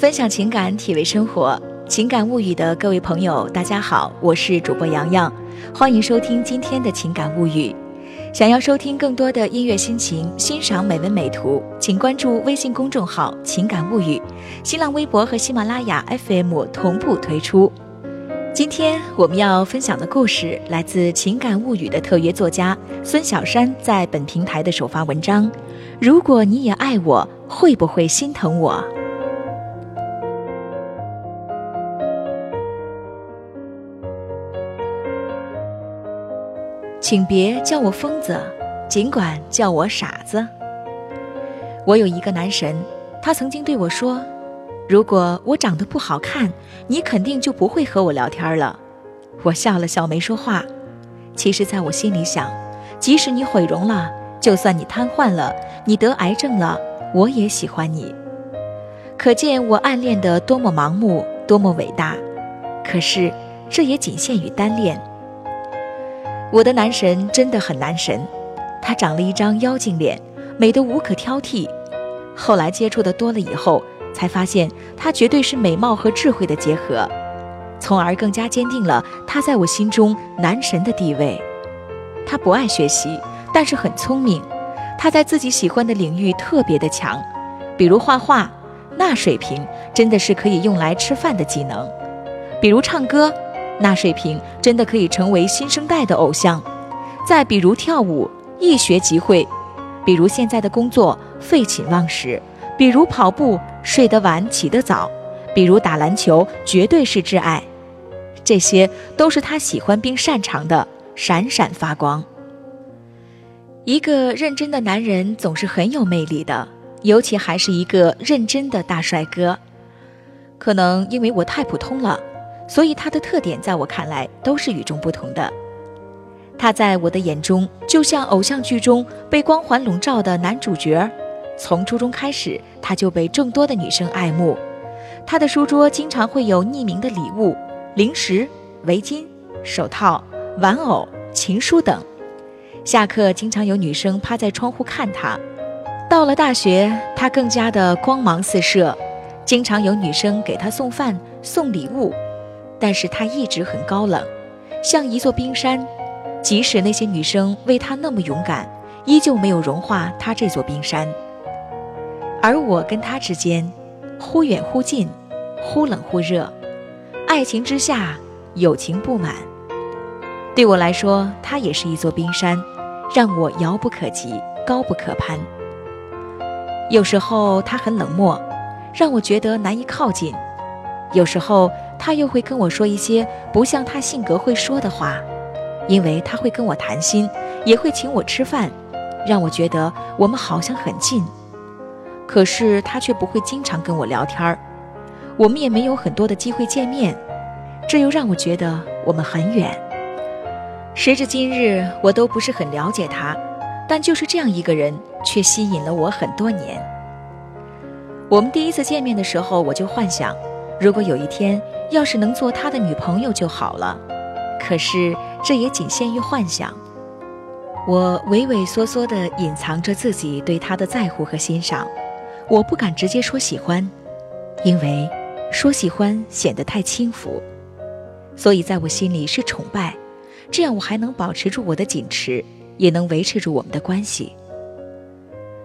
分享情感，体味生活，情感物语的各位朋友，大家好，我是主播洋洋，欢迎收听今天的情感物语。想要收听更多的音乐心情，欣赏美文美图，请关注微信公众号“情感物语”，新浪微博和喜马拉雅 FM 同步推出。今天我们要分享的故事来自《情感物语》的特约作家孙小山在本平台的首发文章。如果你也爱我，会不会心疼我？请别叫我疯子，尽管叫我傻子。我有一个男神，他曾经对我说：“如果我长得不好看，你肯定就不会和我聊天了。”我笑了笑，没说话。其实，在我心里想，即使你毁容了，就算你瘫痪了，你得癌症了，我也喜欢你。可见我暗恋的多么盲目，多么伟大。可是，这也仅限于单恋。我的男神真的很男神，他长了一张妖精脸，美得无可挑剔。后来接触的多了以后，才发现他绝对是美貌和智慧的结合，从而更加坚定了他在我心中男神的地位。他不爱学习，但是很聪明，他在自己喜欢的领域特别的强，比如画画，那水平真的是可以用来吃饭的技能；比如唱歌。那水平真的可以成为新生代的偶像。再比如跳舞，一学即会；比如现在的工作废寝忘食；比如跑步睡得晚起得早；比如打篮球绝对是挚爱。这些都是他喜欢并擅长的，闪闪发光。一个认真的男人总是很有魅力的，尤其还是一个认真的大帅哥。可能因为我太普通了。所以他的特点在我看来都是与众不同的。他在我的眼中就像偶像剧中被光环笼罩的男主角。从初中开始，他就被众多的女生爱慕。他的书桌经常会有匿名的礼物、零食、围巾、手套、玩偶、情书等。下课经常有女生趴在窗户看他。到了大学，他更加的光芒四射，经常有女生给他送饭、送礼物。但是他一直很高冷，像一座冰山，即使那些女生为他那么勇敢，依旧没有融化他这座冰山。而我跟他之间，忽远忽近，忽冷忽热，爱情之下，友情不满。对我来说，他也是一座冰山，让我遥不可及，高不可攀。有时候他很冷漠，让我觉得难以靠近；有时候。他又会跟我说一些不像他性格会说的话，因为他会跟我谈心，也会请我吃饭，让我觉得我们好像很近。可是他却不会经常跟我聊天儿，我们也没有很多的机会见面，这又让我觉得我们很远。时至今日，我都不是很了解他，但就是这样一个人，却吸引了我很多年。我们第一次见面的时候，我就幻想，如果有一天。要是能做他的女朋友就好了，可是这也仅限于幻想。我畏畏缩缩地隐藏着自己对他的在乎和欣赏，我不敢直接说喜欢，因为说喜欢显得太轻浮，所以在我心里是崇拜，这样我还能保持住我的矜持，也能维持住我们的关系。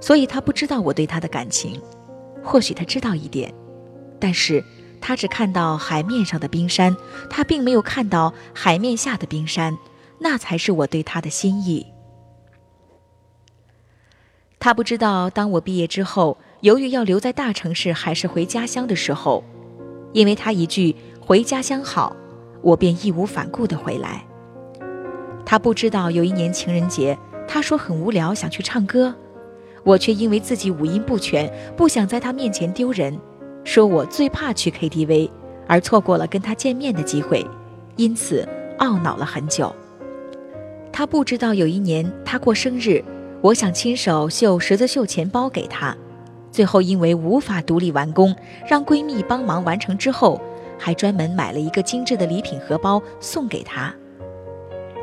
所以他不知道我对他的感情，或许他知道一点，但是。他只看到海面上的冰山，他并没有看到海面下的冰山，那才是我对他的心意。他不知道，当我毕业之后，犹豫要留在大城市还是回家乡的时候，因为他一句“回家乡好”，我便义无反顾地回来。他不知道，有一年情人节，他说很无聊，想去唱歌，我却因为自己五音不全，不想在他面前丢人。说我最怕去 KTV，而错过了跟他见面的机会，因此懊恼了很久。他不知道有一年他过生日，我想亲手绣十字绣钱包给他，最后因为无法独立完工，让闺蜜帮忙完成之后，还专门买了一个精致的礼品荷包送给他。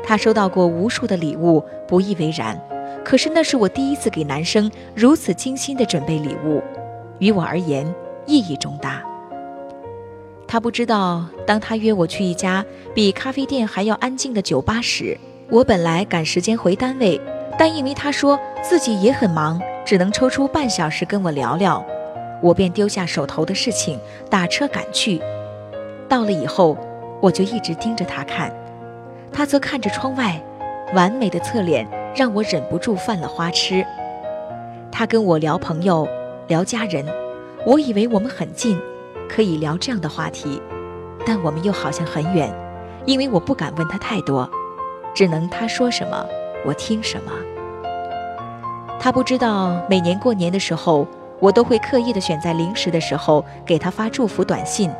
他收到过无数的礼物，不以为然，可是那是我第一次给男生如此精心的准备礼物，于我而言。意义重大。他不知道，当他约我去一家比咖啡店还要安静的酒吧时，我本来赶时间回单位，但因为他说自己也很忙，只能抽出半小时跟我聊聊，我便丢下手头的事情，打车赶去。到了以后，我就一直盯着他看，他则看着窗外，完美的侧脸让我忍不住犯了花痴。他跟我聊朋友，聊家人，我以为我们很近。可以聊这样的话题，但我们又好像很远，因为我不敢问他太多，只能他说什么我听什么。他不知道，每年过年的时候，我都会刻意的选在零时的时候给他发祝福短信，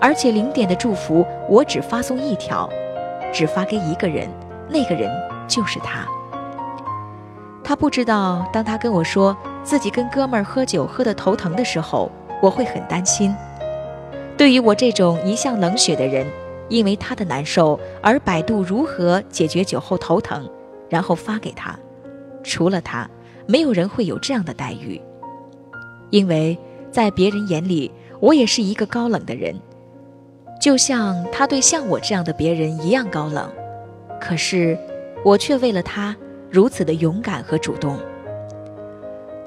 而且零点的祝福我只发送一条，只发给一个人，那个人就是他。他不知道，当他跟我说自己跟哥们儿喝酒喝得头疼的时候，我会很担心。对于我这种一向冷血的人，因为他的难受而百度如何解决酒后头疼，然后发给他。除了他，没有人会有这样的待遇。因为在别人眼里，我也是一个高冷的人，就像他对像我这样的别人一样高冷。可是，我却为了他如此的勇敢和主动。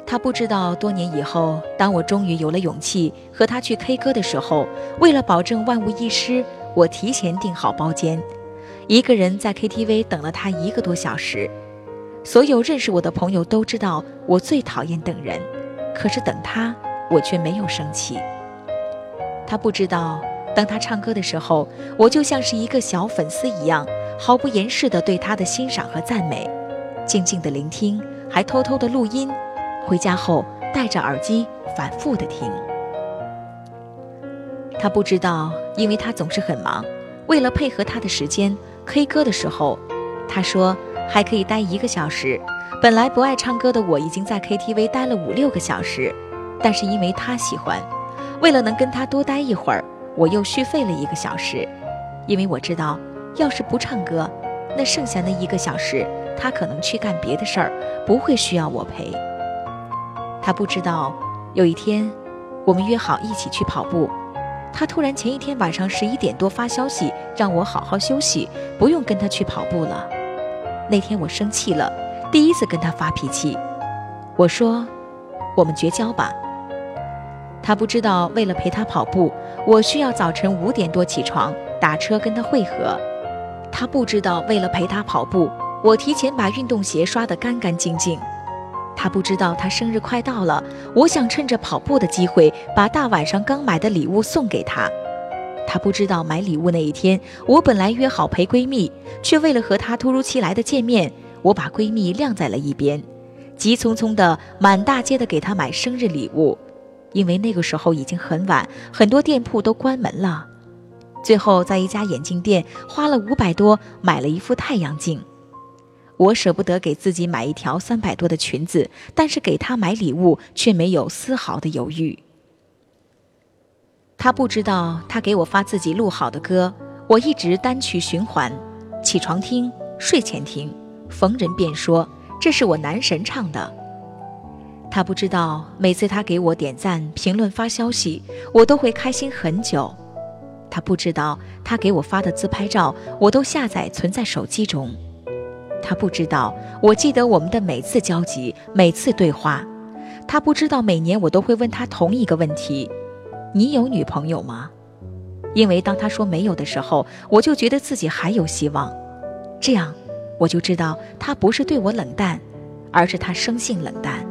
他不知道，多年以后，当我终于有了勇气和他去 K 歌的时候，为了保证万无一失，我提前订好包间，一个人在 KTV 等了他一个多小时。所有认识我的朋友都知道，我最讨厌等人，可是等他，我却没有生气。他不知道，当他唱歌的时候，我就像是一个小粉丝一样，毫不掩饰地对他的欣赏和赞美，静静地聆听，还偷偷地录音。回家后戴着耳机反复的听，他不知道，因为他总是很忙。为了配合他的时间，K 歌的时候，他说还可以待一个小时。本来不爱唱歌的我，已经在 KTV 待了五六个小时，但是因为他喜欢，为了能跟他多待一会儿，我又续费了一个小时。因为我知道，要是不唱歌，那剩下那一个小时，他可能去干别的事儿，不会需要我陪。他不知道，有一天，我们约好一起去跑步，他突然前一天晚上十一点多发消息，让我好好休息，不用跟他去跑步了。那天我生气了，第一次跟他发脾气，我说：“我们绝交吧。”他不知道，为了陪他跑步，我需要早晨五点多起床，打车跟他会合。他不知道，为了陪他跑步，我提前把运动鞋刷得干干净净。他不知道他生日快到了，我想趁着跑步的机会把大晚上刚买的礼物送给他。他不知道买礼物那一天，我本来约好陪闺蜜，却为了和他突如其来的见面，我把闺蜜晾在了一边，急匆匆的满大街的给她买生日礼物，因为那个时候已经很晚，很多店铺都关门了。最后在一家眼镜店花了五百多买了一副太阳镜。我舍不得给自己买一条三百多的裙子，但是给他买礼物却没有丝毫的犹豫。他不知道，他给我发自己录好的歌，我一直单曲循环，起床听，睡前听，逢人便说这是我男神唱的。他不知道，每次他给我点赞、评论、发消息，我都会开心很久。他不知道，他给我发的自拍照，我都下载存在手机中。他不知道，我记得我们的每次交集，每次对话。他不知道，每年我都会问他同一个问题：“你有女朋友吗？”因为当他说没有的时候，我就觉得自己还有希望。这样，我就知道他不是对我冷淡，而是他生性冷淡。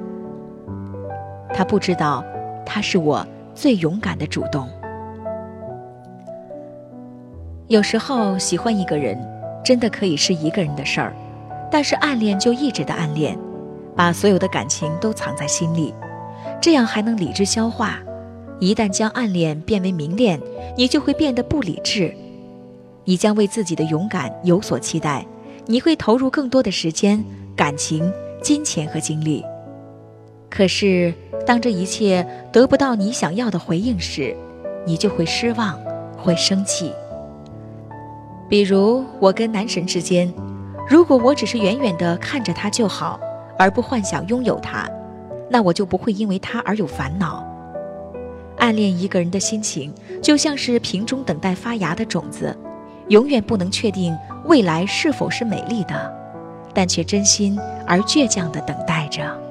他不知道，他是我最勇敢的主动。有时候喜欢一个人，真的可以是一个人的事儿。但是暗恋就一直的暗恋，把所有的感情都藏在心里，这样还能理智消化。一旦将暗恋变为明恋，你就会变得不理智。你将为自己的勇敢有所期待，你会投入更多的时间、感情、金钱和精力。可是当这一切得不到你想要的回应时，你就会失望，会生气。比如我跟男神之间。如果我只是远远地看着他就好，而不幻想拥有他，那我就不会因为他而有烦恼。暗恋一个人的心情，就像是瓶中等待发芽的种子，永远不能确定未来是否是美丽的，但却真心而倔强地等待着。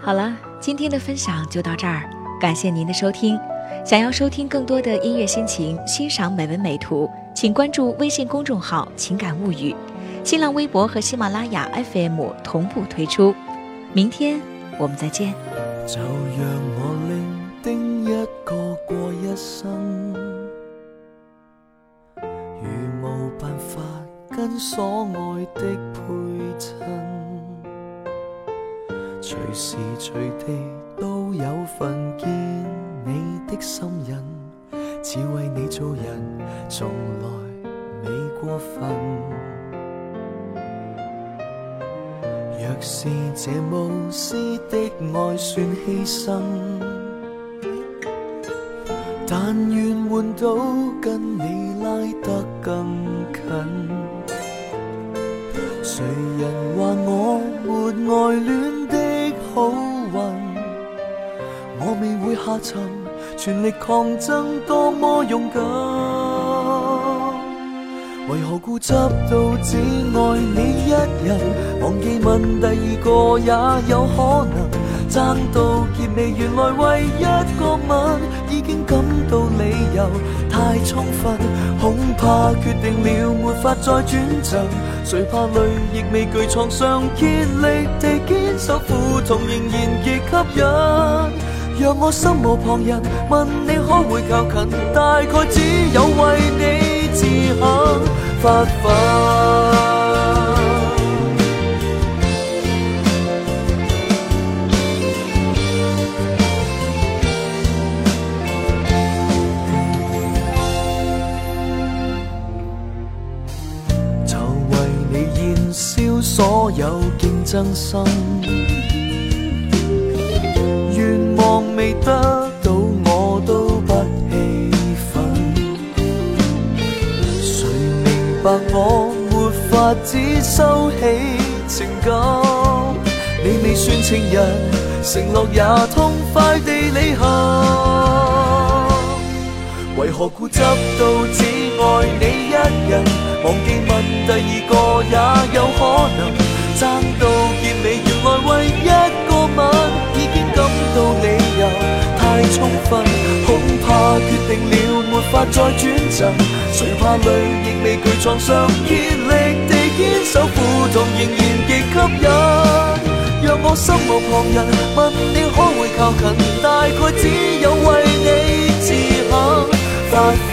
好了，今天的分享就到这儿，感谢您的收听。想要收听更多的音乐心情，欣赏美文美图，请关注微信公众号“情感物语”，新浪微博和喜马拉雅 FM 同步推出。明天我们再见。随时随地都有份见。你的心印，只为你做人，从来未过分。若是这无私的爱算牺牲，但愿换到跟你拉得更近。谁人未会下沉，全力抗争，多么勇敢。为何固执到只爱你一人？忘记问第二个也有可能。争到结尾，原来为一个吻，已经感到理由太充分。恐怕决定了，没法再转赠。谁怕泪亦未惧床上竭力地坚守，苦痛仍然极吸引。让我心无旁人，问你可会靠近？大概只有为你自肯发奋。就为你燃烧所有竞争心。望未得到我都不气愤，谁明白我没法子收起情感？你未算情人，承诺也痛快地履行。为何固执到只爱你一人？忘记问第二个也有可能，争到充分，恐怕决定了没法再转赠。谁怕泪亦未惧床上竭力地坚守，苦痛仍然极吸引。若我心无旁人，问你可会靠近？大概只有为你自肯发奋。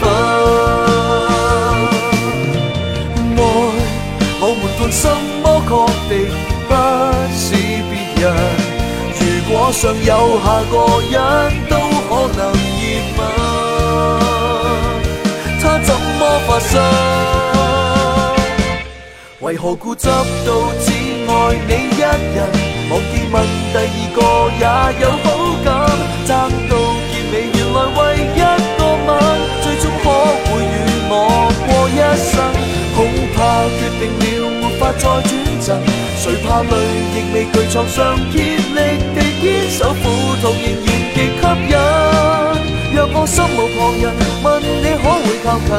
爱，我们凭什么确定不是别人？如果尚有下个人，发生？为何固执到只爱你一人？忘记问第二个也有好感，争到结尾，原来为一个吻，最终可会与我过一生？恐怕决定了，没法再转赠。谁怕泪亦未惧创伤竭力地。坚守苦痛仍然极吸引，若我心无旁人，问你可会靠近，